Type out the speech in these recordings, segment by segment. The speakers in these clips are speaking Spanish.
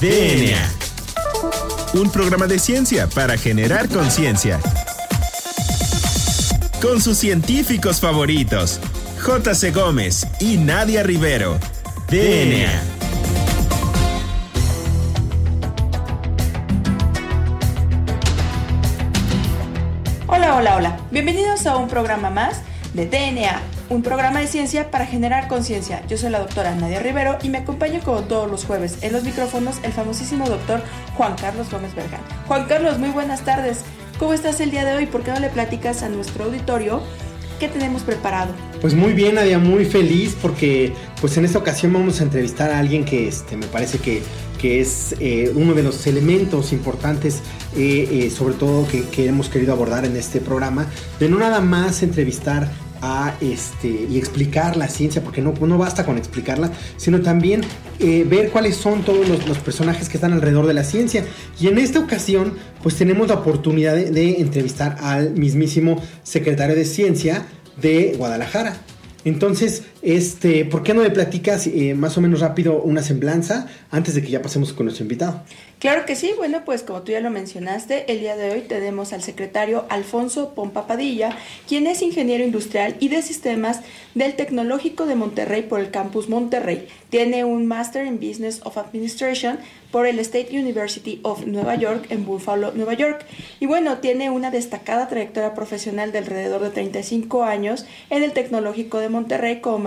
DNA. Un programa de ciencia para generar conciencia. Con sus científicos favoritos, J.C. Gómez y Nadia Rivero. DNA. Hola, hola, hola. Bienvenidos a un programa más de DNA, un programa de ciencia para generar conciencia. Yo soy la doctora Nadia Rivero y me acompaño como todos los jueves en los micrófonos el famosísimo doctor Juan Carlos Gómez Bergan. Juan Carlos, muy buenas tardes. ¿Cómo estás el día de hoy? ¿Por qué no le platicas a nuestro auditorio qué tenemos preparado? Pues muy bien, Nadia, muy feliz porque pues en esta ocasión vamos a entrevistar a alguien que este, me parece que, que es eh, uno de los elementos importantes, eh, eh, sobre todo que, que hemos querido abordar en este programa, de no nada más entrevistar a este, y explicar la ciencia, porque no, no basta con explicarla, sino también eh, ver cuáles son todos los, personajes que están alrededor de la ciencia. Y en esta ocasión, pues tenemos la oportunidad de, de entrevistar al mismísimo secretario de Ciencia de Guadalajara. Entonces, este, ¿por qué no me platicas eh, más o menos rápido una semblanza antes de que ya pasemos con nuestro invitado? Claro que sí, bueno, pues como tú ya lo mencionaste, el día de hoy tenemos al secretario Alfonso Pompa Padilla, quien es ingeniero industrial y de sistemas del Tecnológico de Monterrey por el campus Monterrey. Tiene un Master in Business of Administration por el State University of Nueva York en Buffalo, Nueva York. Y bueno, tiene una destacada trayectoria profesional de alrededor de 35 años en el Tecnológico de Monterrey como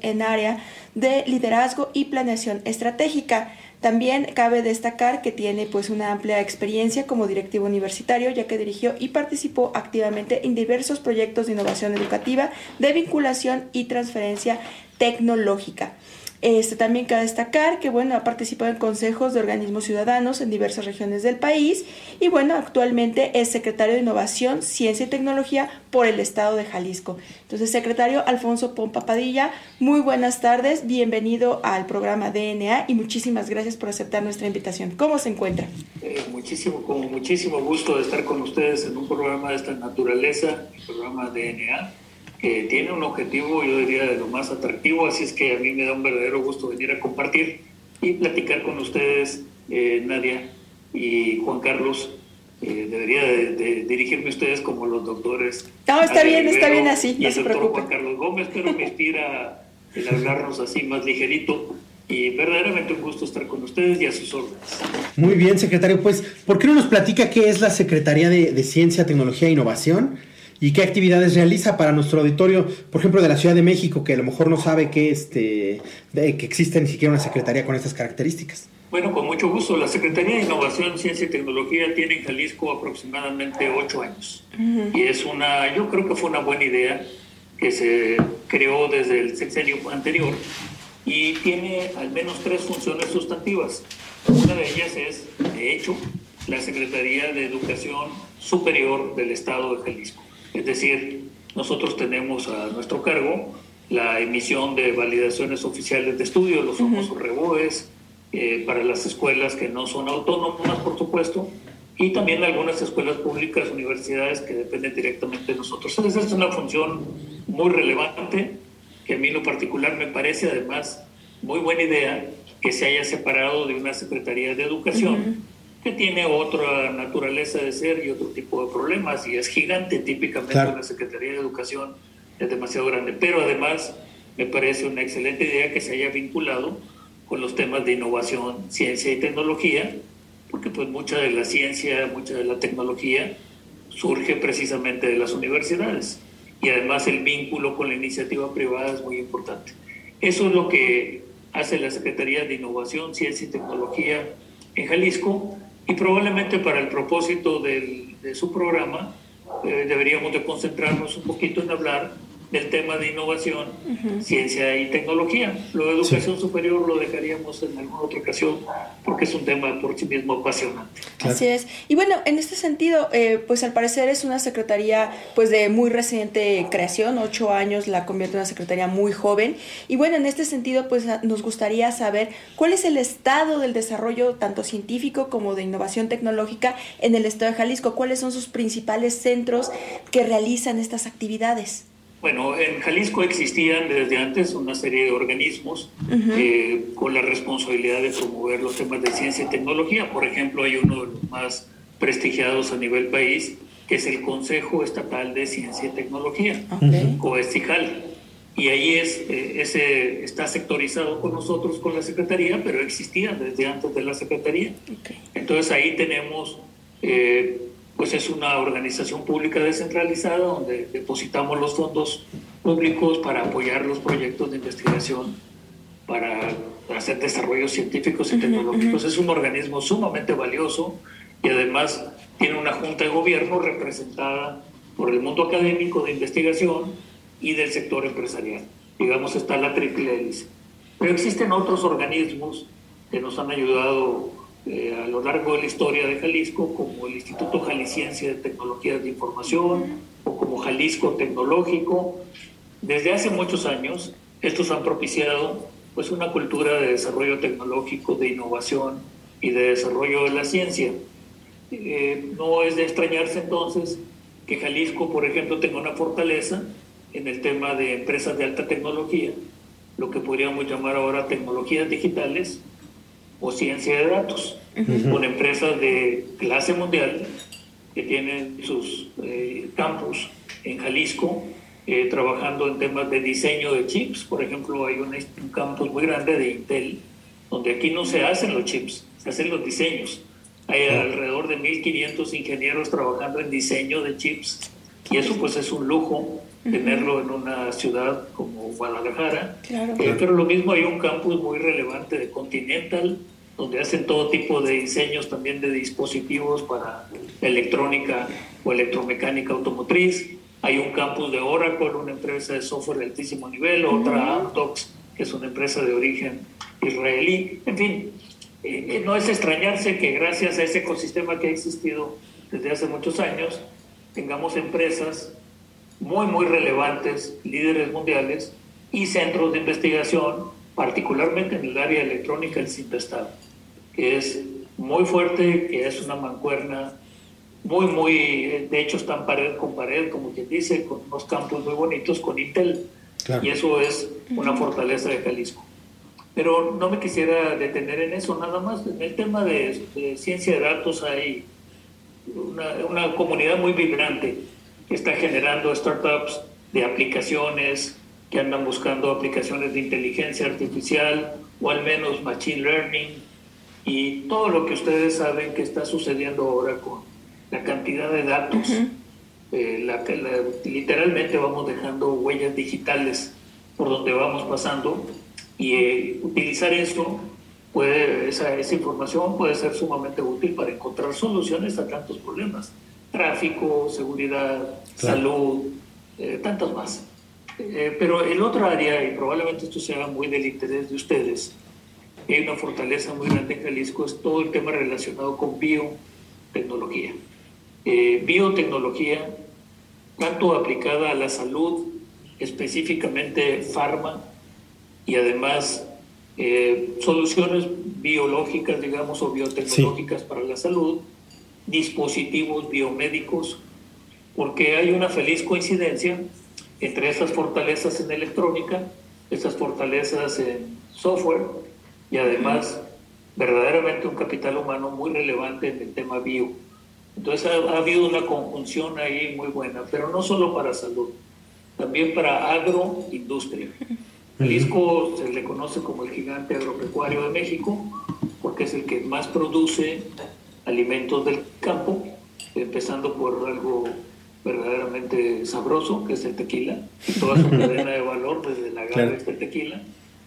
en área de liderazgo y planeación estratégica. También cabe destacar que tiene pues una amplia experiencia como directivo universitario, ya que dirigió y participó activamente en diversos proyectos de innovación educativa, de vinculación y transferencia tecnológica. Este, también cabe destacar que bueno, ha participado en consejos de organismos ciudadanos en diversas regiones del país y bueno, actualmente es secretario de Innovación, Ciencia y Tecnología por el Estado de Jalisco. Entonces, secretario Alfonso Pompa Padilla, muy buenas tardes, bienvenido al programa DNA y muchísimas gracias por aceptar nuestra invitación. ¿Cómo se encuentra? Eh, muchísimo, con muchísimo gusto de estar con ustedes en un programa de esta naturaleza, el programa DNA que tiene un objetivo, yo diría, de lo más atractivo, así es que a mí me da un verdadero gusto venir a compartir y platicar con ustedes, eh, Nadia y Juan Carlos. Eh, debería de, de, dirigirme a ustedes como los doctores. No, está Nadia bien, Rivero está bien así, y no el se doctor preocupe. Juan Carlos Gómez, pero me inspira el hablarnos así más ligerito. Y verdaderamente un gusto estar con ustedes y a sus órdenes. Muy bien, secretario. Pues, ¿por qué no nos platica qué es la Secretaría de, de Ciencia, Tecnología e Innovación? Y qué actividades realiza para nuestro auditorio, por ejemplo, de la Ciudad de México, que a lo mejor no sabe que, este, de, que existe ni siquiera una secretaría con estas características. Bueno, con mucho gusto. La Secretaría de Innovación, Ciencia y Tecnología tiene en Jalisco aproximadamente ocho años. Uh -huh. Y es una, yo creo que fue una buena idea que se creó desde el sexenio anterior y tiene al menos tres funciones sustantivas. Una de ellas es, de hecho, la Secretaría de Educación Superior del Estado de Jalisco. Es decir, nosotros tenemos a nuestro cargo la emisión de validaciones oficiales de estudio, los famosos uh -huh. REBOES, eh, para las escuelas que no son autónomas, por supuesto, y también algunas escuelas públicas, universidades que dependen directamente de nosotros. Entonces, es una función muy relevante, que a mí en lo particular me parece además muy buena idea que se haya separado de una Secretaría de Educación. Uh -huh que tiene otra naturaleza de ser y otro tipo de problemas y es gigante típicamente claro. la Secretaría de Educación es demasiado grande. Pero además me parece una excelente idea que se haya vinculado con los temas de innovación ciencia y tecnología porque pues mucha de la ciencia mucha de la tecnología surge precisamente de las universidades. Y además el vínculo con la iniciativa privada es muy importante. Eso es lo que hace la Secretaría de Innovación Ciencia y Tecnología en Jalisco y probablemente para el propósito de su programa eh, deberíamos de concentrarnos un poquito en hablar del tema de innovación, uh -huh. ciencia y tecnología. Lo de educación sí. superior lo dejaríamos en alguna otra ocasión porque es un tema por sí mismo apasionante. Claro. Así es. Y bueno, en este sentido, eh, pues al parecer es una secretaría pues de muy reciente creación, ocho años la convierte en una secretaría muy joven. Y bueno, en este sentido, pues nos gustaría saber cuál es el estado del desarrollo tanto científico como de innovación tecnológica en el estado de Jalisco, cuáles son sus principales centros que realizan estas actividades. Bueno, en Jalisco existían desde antes una serie de organismos eh, con la responsabilidad de promover los temas de ciencia y tecnología. Por ejemplo, hay uno de los más prestigiados a nivel país, que es el Consejo Estatal de Ciencia y Tecnología, okay. Y ahí es, eh, ese está sectorizado con nosotros, con la Secretaría, pero existía desde antes de la Secretaría. Entonces ahí tenemos eh, pues es una organización pública descentralizada donde depositamos los fondos públicos para apoyar los proyectos de investigación, para hacer desarrollos científicos y tecnológicos. Es un organismo sumamente valioso y además tiene una junta de gobierno representada por el mundo académico de investigación y del sector empresarial. Digamos, está la triple hélice. Pero existen otros organismos que nos han ayudado eh, a lo largo de la historia de Jalisco, como el Instituto Jalisciense de Tecnologías de Información o como Jalisco Tecnológico. Desde hace muchos años, estos han propiciado pues, una cultura de desarrollo tecnológico, de innovación y de desarrollo de la ciencia. Eh, no es de extrañarse entonces que Jalisco, por ejemplo, tenga una fortaleza en el tema de empresas de alta tecnología, lo que podríamos llamar ahora tecnologías digitales, o ciencia de datos, con empresas de clase mundial que tienen sus eh, campus en Jalisco, eh, trabajando en temas de diseño de chips. Por ejemplo, hay un, campus muy grande de Intel, donde aquí no se hacen los chips, se hacen los diseños. Hay alrededor de 1.500 ingenieros trabajando en diseño de chips y eso pues es un lujo tenerlo en una ciudad como Guadalajara. Eh, pero lo mismo hay un campus muy relevante de Continental, donde hacen todo tipo de diseños también de dispositivos para electrónica o electromecánica automotriz. Hay un campus de Oracle, una empresa de software de altísimo nivel, otra Amdocs, que es una empresa de origen israelí. En fin, eh, eh, no es extrañarse que gracias a ese ecosistema que ha existido desde hace muchos años, tengamos empresas muy, muy relevantes, líderes mundiales y centros de investigación, particularmente en el área electrónica, el CIMPESTAD que es muy fuerte, que es una mancuerna muy, muy, de hecho están pared con pared, como quien dice, con unos campos muy bonitos con Intel. Y eso es una fortaleza de Jalisco. Pero no me quisiera detener en eso nada más. En el tema de, ciencia de datos hay una, una, comunidad muy vibrante que está generando startups de aplicaciones, que andan buscando aplicaciones de inteligencia artificial o al menos machine learning y todo lo que ustedes saben que está sucediendo ahora con la cantidad de datos. Eh, la, literalmente vamos dejando huellas digitales por donde vamos pasando y eh, utilizar eso puede, esa, esa, información puede ser sumamente útil para encontrar soluciones a tantos problemas. Tráfico, seguridad, salud, eh, tantos más. Pero el otro área, y probablemente esto sea muy del interés de ustedes, hay una fortaleza muy grande en Jalisco, es todo el tema relacionado con biotecnología. Eh, biotecnología, tanto aplicada a la salud, específicamente farma, y además eh, soluciones biológicas, digamos, o biotecnológicas para la salud, dispositivos biomédicos, porque hay una feliz coincidencia entre esas fortalezas en electrónica, esas fortalezas en software, y además verdaderamente un capital humano muy relevante en el tema bio. Entonces ha, habido una conjunción ahí muy buena, pero no solo para salud, también para agroindustria. Jalisco se le conoce como el gigante agropecuario de México porque es el que más produce alimentos del campo, empezando por algo verdaderamente sabroso, que es el tequila, y toda su cadena de valor desde la agave hasta el tequila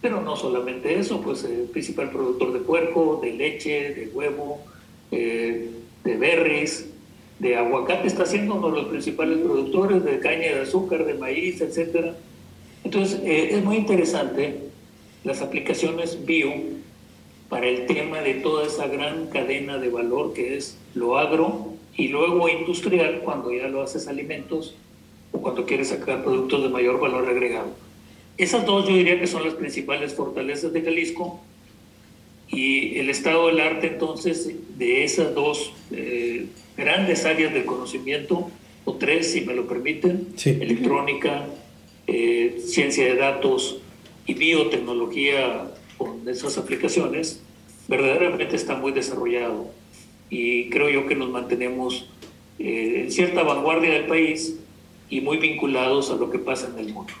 pero no solamente eso, pues el principal productor de puerco, de leche, de huevo, eh, de berries, de aguacate está siendo uno de los principales productores, de caña de azúcar, de maíz, etc. Entonces, eh, es muy interesante las aplicaciones bio para el tema de toda esa gran cadena de valor que es lo agro y luego industrial cuando ya lo haces alimentos o cuando quieres sacar productos de mayor valor agregado. Esas dos yo diría que son las principales fortalezas de Jalisco y el estado del arte entonces de esas dos eh, grandes áreas del conocimiento, o tres si me lo permiten, electrónica, eh, ciencia de datos y biotecnología con esas aplicaciones, verdaderamente está muy desarrollado y creo yo que nos mantenemos eh, en cierta vanguardia del país y muy vinculados a lo que pasa en el mundo.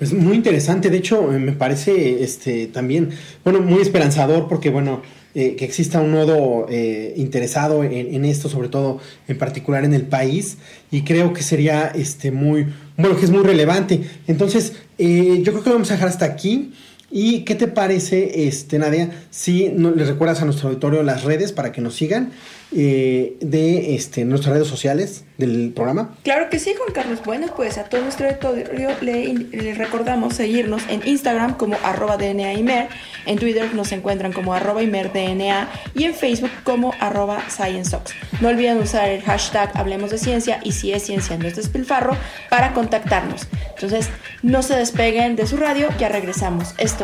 Es muy interesante, de hecho me parece este también, bueno, muy esperanzador porque bueno, eh, que exista un nodo eh, interesado en, esto, sobre todo en particular en el país, y creo que sería este muy, bueno, que es muy relevante. Entonces, yo creo que lo vamos a dejar hasta aquí. ¿Y qué te parece, este, Nadia, si no, les recuerdas a nuestro auditorio las redes para que nos sigan eh, de este, nuestras redes sociales del programa? Claro que sí, Juan Carlos. Bueno, pues a todo nuestro auditorio le, recordamos seguirnos en Instagram como arroba DNAImer, en Twitter nos encuentran como arroba ImerDNA y en Facebook como arroba ScienceOx. No olviden usar el hashtag Hablemos de Ciencia y si es ciencia no es despilfarro para contactarnos. Entonces, no se despeguen de su radio, ya regresamos. Esto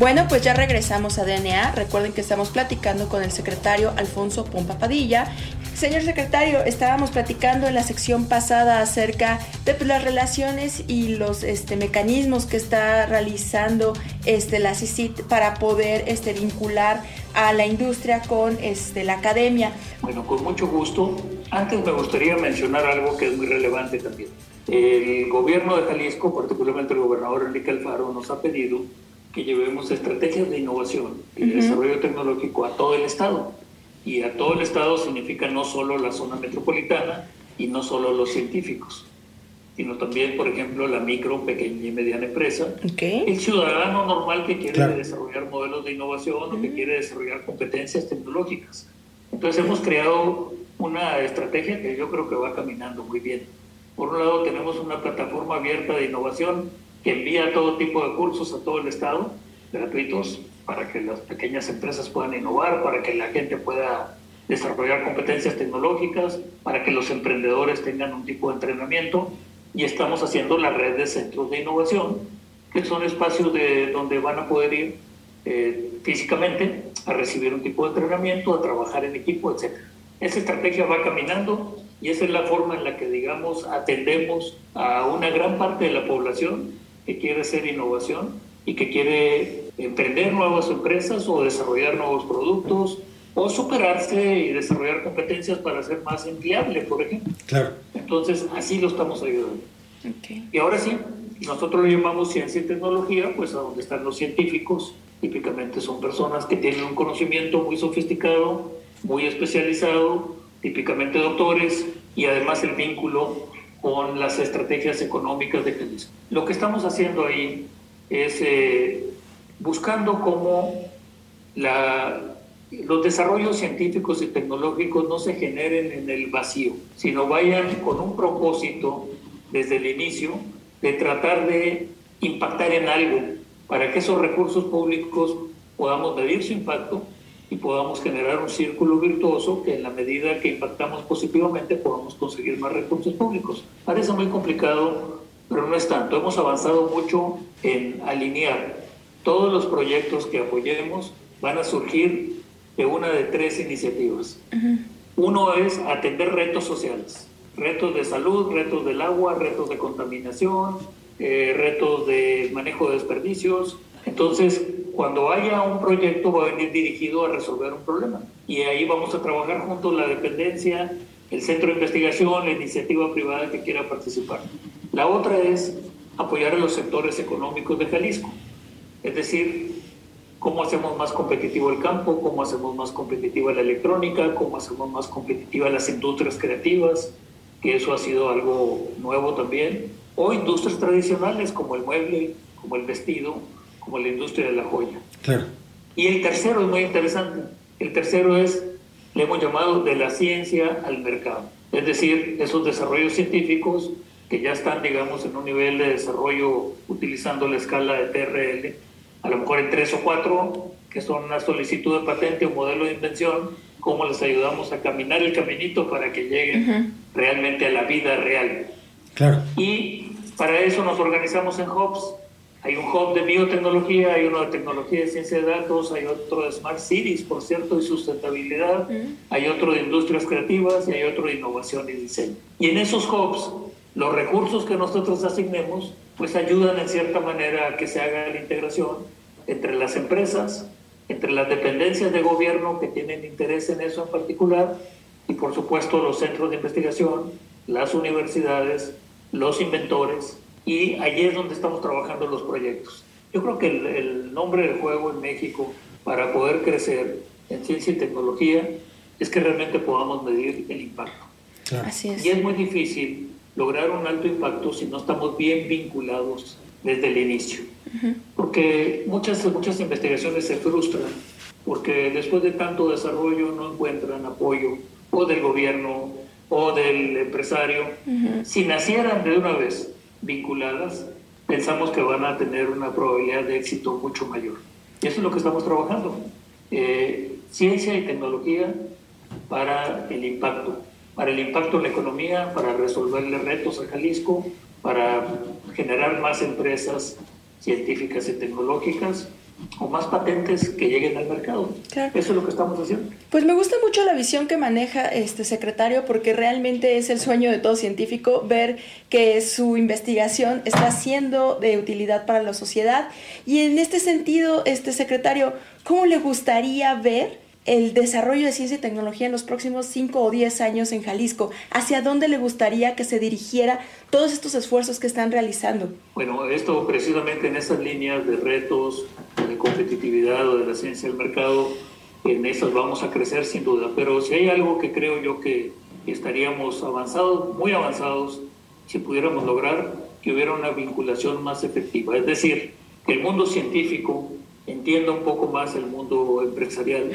Bueno, pues ya regresamos a DNA. Recuerden que estamos platicando con el secretario Alfonso Pompa Padilla Señor secretario, estábamos platicando en la sección pasada acerca de pues, las relaciones y los este, mecanismos que está realizando este, la CICIT para poder este, vincular a la industria con este, la academia. Bueno, con mucho gusto. Antes me gustaría mencionar algo que es muy relevante también. El gobierno de Jalisco, particularmente el gobernador Enrique Alfaro, nos ha pedido que llevemos estrategias de innovación y desarrollo tecnológico a todo el Estado. Y a todo el Estado significa no solo la zona metropolitana y no solo los científicos, sino también, por ejemplo, la micro, pequeña y mediana empresa, el ciudadano normal que quiere desarrollar modelos de innovación o que quiere desarrollar competencias tecnológicas. Entonces hemos creado una estrategia que yo creo que va caminando muy bien. Por un lado tenemos una plataforma abierta de innovación que envía todo tipo de cursos a todo el Estado, gratuitos, para que las pequeñas empresas puedan innovar, para que la gente pueda desarrollar competencias tecnológicas, para que los emprendedores tengan un tipo de entrenamiento. Y estamos haciendo la red de centros de innovación, que son espacios de, donde van a poder ir eh, físicamente a recibir un tipo de entrenamiento, a trabajar en equipo, etc. Esa estrategia va caminando y esa es la forma en la que, digamos, atendemos a una gran parte de la población que quiere hacer innovación y que quiere emprender nuevas empresas o desarrollar nuevos productos o superarse y desarrollar competencias para ser más empleable, por ejemplo. Claro. Entonces, así lo estamos ayudando. Y ahora sí, nosotros lo llamamos ciencia y tecnología, pues a donde están los científicos, típicamente son personas que tienen un conocimiento muy sofisticado, muy especializado, típicamente doctores, y además el vínculo con las estrategias económicas de Jalisco. Lo que estamos haciendo ahí es eh, buscando cómo los desarrollos científicos y tecnológicos no se generen en el vacío, sino vayan con un propósito desde el inicio de tratar de impactar en algo para que esos recursos públicos podamos medir su impacto y podamos generar un círculo virtuoso que en la medida que impactamos positivamente podamos conseguir más recursos públicos. Parece muy complicado, pero no es tanto. Hemos avanzado mucho en alinear todos los proyectos que apoyemos van a surgir de una de tres iniciativas. Uno es atender retos sociales, retos de salud, retos del agua, retos de contaminación, eh, retos de manejo de desperdicios. Entonces, cuando haya un proyecto va a venir dirigido a resolver un problema. Y ahí vamos a trabajar juntos la dependencia, el centro de investigación, la iniciativa privada que quiera participar. La otra es apoyar a los sectores económicos de Jalisco. Es decir, cómo hacemos más competitivo el campo, cómo hacemos más competitiva la electrónica, cómo hacemos más competitivas las industrias creativas, que eso ha sido algo nuevo también, o industrias tradicionales como el mueble, como el vestido, como la industria de la joya. Claro. Y el tercero es muy interesante. El tercero es, le hemos llamado de la ciencia al mercado. Es decir, esos desarrollos científicos que ya están, digamos, en un nivel de desarrollo utilizando la escala de TRL, a lo mejor en tres o cuatro, que son una solicitud de patente o modelo de invención, cómo les ayudamos a caminar el caminito para que lleguen realmente a la vida real. Claro. Y para eso nos organizamos en hubs. Hay un hub de biotecnología, hay uno de tecnología de ciencia de datos, hay otro de Smart Cities, por cierto, y sustentabilidad, hay otro de industrias creativas y hay otro de innovación y diseño. Y en esos hubs, los recursos que nosotros asignemos, pues ayudan en cierta manera a que se haga la integración entre las empresas, entre las dependencias de gobierno que tienen interés en eso en particular y por supuesto los centros de investigación, las universidades, los inventores y allí es donde estamos trabajando los proyectos. Yo creo que el, nombre del juego en México para poder crecer en ciencia y tecnología es que realmente podamos medir el impacto. Así es. Y es muy difícil lograr un alto impacto si no estamos bien vinculados desde el inicio. Porque muchas, muchas investigaciones se frustran porque después de tanto desarrollo no encuentran apoyo o del gobierno o del empresario. Si nacieran de una vez vinculadas, pensamos que van a tener una probabilidad de éxito mucho mayor. Y eso es lo que estamos trabajando. Eh, ciencia y tecnología para el impacto, para el impacto en la economía, para resolverle retos a Jalisco, para generar más empresas científicas y tecnológicas o más patentes que lleguen al mercado. Eso es lo que estamos haciendo. Pues me gusta mucho la visión que maneja este secretario porque realmente es el sueño de todo científico ver que su investigación está siendo de utilidad para la sociedad y en este sentido, este secretario, ¿cómo le gustaría ver el desarrollo de ciencia y tecnología en los próximos 5 o 10 años en Jalisco? ¿Hacia dónde le gustaría que se dirigiera todos estos esfuerzos que están realizando? Bueno, esto precisamente en esas líneas de retos, de competitividad o de la ciencia del mercado, en esas vamos a crecer sin duda. Pero si hay algo que creo yo que estaríamos avanzados, muy avanzados, si pudiéramos lograr que hubiera una vinculación más efectiva. Es decir, que el mundo científico entienda un poco más el mundo empresarial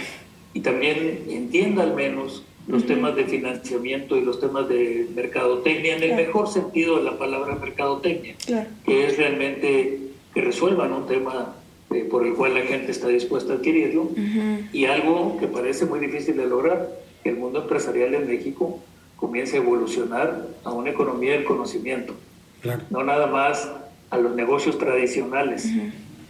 y también entienda al menos los temas de financiamiento y los temas de mercadotecnia en el mejor sentido de la palabra mercadotecnia, que es realmente que resuelvan un tema eh, por el cual la gente está dispuesta a adquirirlo y algo que parece muy difícil de lograr, que el mundo empresarial en México comience a evolucionar a una economía del conocimiento, no nada más a los negocios tradicionales,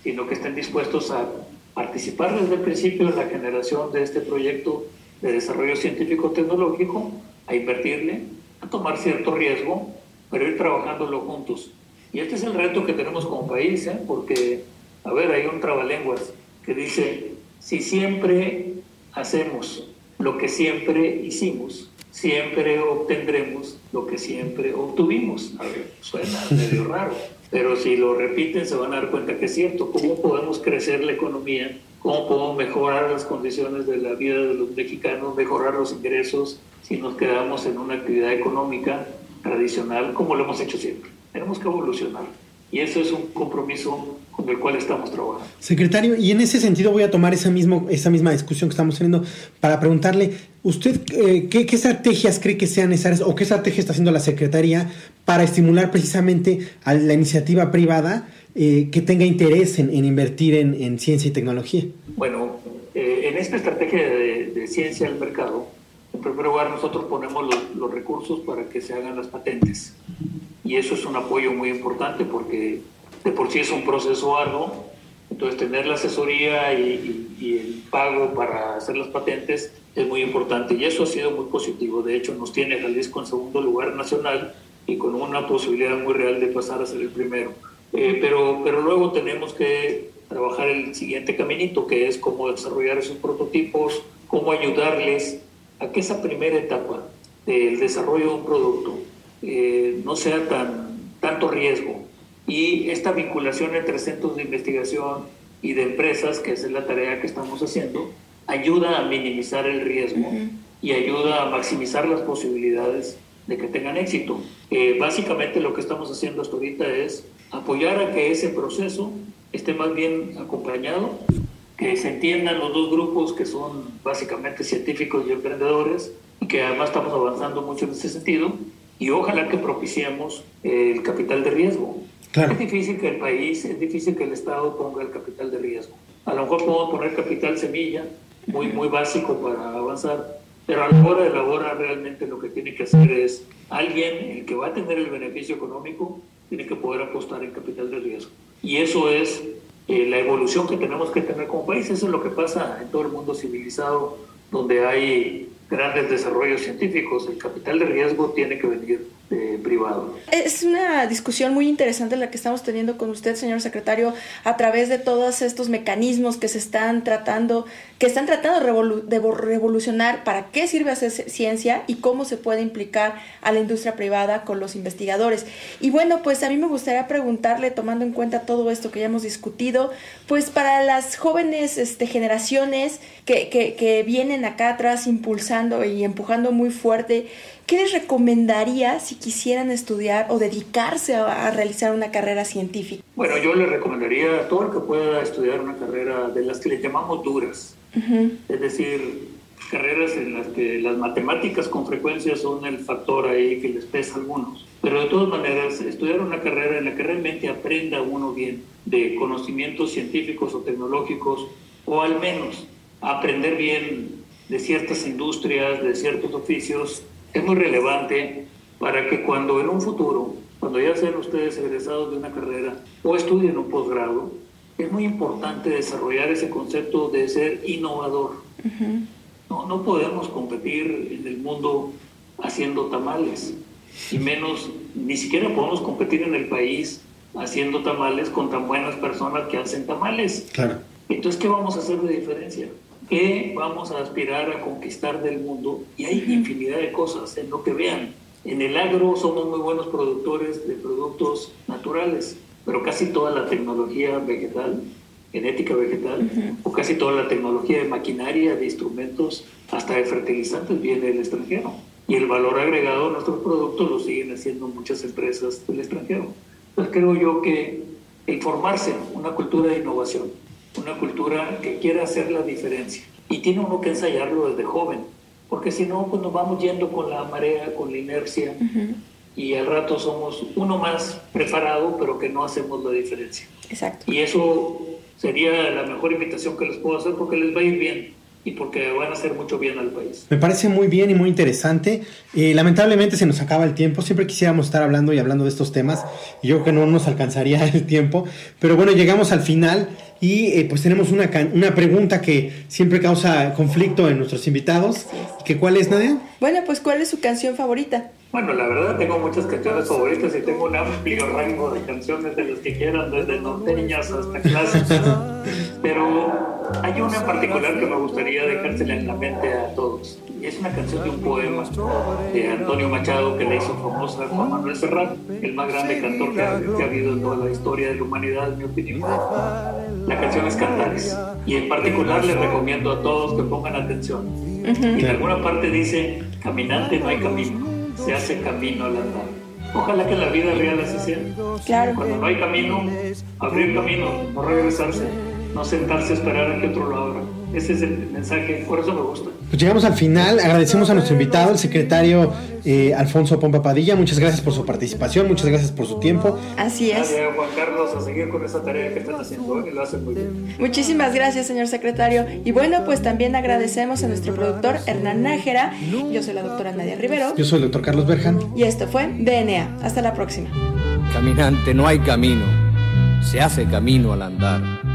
sino que estén dispuestos a participar desde el principio en la generación de este proyecto de desarrollo científico-tecnológico, a invertirle, a tomar cierto riesgo, pero ir trabajándolo juntos. Y este es el reto que tenemos como país, ¿eh? porque, a ver, hay un trabalenguas que dice, si siempre hacemos lo que siempre hicimos, siempre obtendremos lo que siempre obtuvimos. A ver, suena medio raro pero si lo repiten se van a dar cuenta que es cierto. ¿Cómo podemos crecer la economía? ¿Cómo podemos mejorar las condiciones de la vida de los mexicanos, mejorar los ingresos si nos quedamos en una actividad económica tradicional como lo hemos hecho siempre? Tenemos que evolucionar. Y eso es un compromiso con el cual estamos trabajando. Secretario, y en ese sentido voy a tomar esa, mismo, esa misma discusión que estamos teniendo para preguntarle, ¿usted eh, ¿qué, estrategias cree que sean necesarias o qué estrategia está haciendo la Secretaría para estimular precisamente a la iniciativa privada eh, que tenga interés en, invertir en, ciencia y tecnología? Bueno, eh, en esta estrategia de, ciencia del mercado, en primer lugar nosotros ponemos los, los recursos para que se hagan las patentes. Y eso es un apoyo muy importante porque de por sí es un proceso arduo, entonces tener la asesoría y, el pago para hacer las patentes es muy importante y eso ha sido muy positivo. De hecho, nos tiene Jalisco en segundo lugar nacional y con una posibilidad muy real de pasar a ser el primero. Eh, pero, pero luego tenemos que trabajar el siguiente caminito, que es cómo desarrollar esos prototipos, cómo ayudarles a que esa primera etapa del desarrollo de un producto eh, no sea tan tanto riesgo, y esta vinculación entre centros de investigación y de empresas, que es la tarea que estamos haciendo, ayuda a minimizar el riesgo y ayuda a maximizar las posibilidades de que tengan éxito. Eh, básicamente lo que estamos haciendo hasta ahorita es apoyar a que ese proceso esté más bien acompañado, que se entiendan los dos grupos que son básicamente científicos y emprendedores, y que además estamos avanzando mucho en ese sentido, y ojalá que propiciemos el capital de riesgo Es difícil que el país, es difícil que el Estado ponga el capital de riesgo. A lo mejor podemos poner capital semilla, muy, muy básico para avanzar, pero a la hora de la hora realmente lo que tiene que hacer es alguien, el que va a tener el beneficio económico, tiene que poder apostar en capital de riesgo. Y eso es eh, la evolución que tenemos que tener como país. Eso es lo que pasa en todo el mundo civilizado, donde hay grandes desarrollos científicos. El capital de riesgo tiene que venir eh, privado. Es una discusión muy interesante la que estamos teniendo con usted, señor secretario, a través de todos estos mecanismos que se están tratando, que están tratando de, revolucionar para qué sirve hacer ciencia y cómo se puede implicar a la industria privada con los investigadores. Y bueno, pues a mí me gustaría preguntarle, tomando en cuenta todo esto que ya hemos discutido, pues para las jóvenes este, generaciones que, que, que vienen acá atrás impulsando y empujando muy fuerte, ¿Qué les recomendaría si quisieran estudiar o dedicarse a, realizar una carrera científica? Bueno, yo les recomendaría a todo el que pueda estudiar una carrera de las que le llamamos duras. Es decir, carreras en las que las matemáticas con frecuencia son el factor ahí que les pesa a algunos. Pero de todas maneras, estudiar una carrera en la que realmente aprenda uno bien de conocimientos científicos o tecnológicos, o al menos aprender bien de ciertas industrias, de ciertos oficios, es muy relevante para que cuando en un futuro, cuando ya sean ustedes egresados de una carrera o estudien un posgrado, es muy importante desarrollar ese concepto de ser innovador. no, no podemos competir en el mundo haciendo tamales, y menos, ni siquiera podemos competir en el país haciendo tamales con tan buenas personas que hacen tamales. Claro. Entonces, ¿qué vamos a hacer de diferencia? ¿Qué vamos a aspirar a conquistar del mundo? Y hay infinidad de cosas en lo que vean. En el agro somos muy buenos productores de productos naturales, pero casi toda la tecnología vegetal, genética vegetal, o casi toda la tecnología de maquinaria, de instrumentos, hasta de fertilizantes viene del extranjero. Y el valor agregado de nuestros productos lo siguen haciendo muchas empresas del extranjero. Entonces creo yo que informarse, una cultura de innovación, una cultura que quiera hacer la diferencia. Y tiene uno que ensayarlo desde joven, porque si no, pues nos vamos yendo con la marea, con la inercia, y al rato somos uno más preparado, pero que no hacemos la diferencia. Exacto. Y eso sería la mejor invitación que les puedo hacer porque les va a ir bien y porque van a hacer mucho bien al país. Me parece muy bien y muy interesante. Eh, lamentablemente se nos acaba el tiempo. Siempre quisiéramos estar hablando y hablando de estos temas. Y yo creo que no nos alcanzaría el tiempo. Pero bueno, llegamos al final y eh, pues tenemos una, una pregunta que siempre causa conflicto en nuestros invitados. ¿Que ¿Cuál es, Nadia? Bueno, pues ¿cuál es su canción favorita? Bueno, la verdad tengo muchas canciones favoritas y tengo un amplio rango de canciones de las que quieran, desde norteñas hasta clásicas. Pero hay una en particular que me gustaría dejársela en la mente a todos. Es una canción de un poema de Antonio Machado que le hizo famosa Juan Manuel Serrat, el más grande cantor que ha, que ha habido en toda la historia de la humanidad, en mi opinión. La canción es Cantares. Y en particular les recomiendo a todos que pongan atención. Y en alguna parte dice, caminante no hay camino se hace camino al andar. Ojalá que en la vida real así sea. Claro. Cuando no hay camino, abrir camino, no regresarse, no sentarse a esperar a que otro lo abra. Ese es el mensaje, por eso me gusta. Pues llegamos al final, agradecemos a nuestro invitado, el secretario eh, Alfonso Pompa Padilla, muchas gracias por su participación, muchas gracias por su tiempo. Así es. Gracias Juan Carlos a seguir con esa tarea que están haciendo, y lo hacen muy bien. Muchísimas gracias señor secretario. Y bueno, pues también agradecemos a nuestro productor Hernán Nájera, yo soy la doctora Nadia Rivero. Yo soy el doctor Carlos Berjan. Y esto fue DNA. Hasta la próxima. Caminante, no hay camino, se hace camino al andar.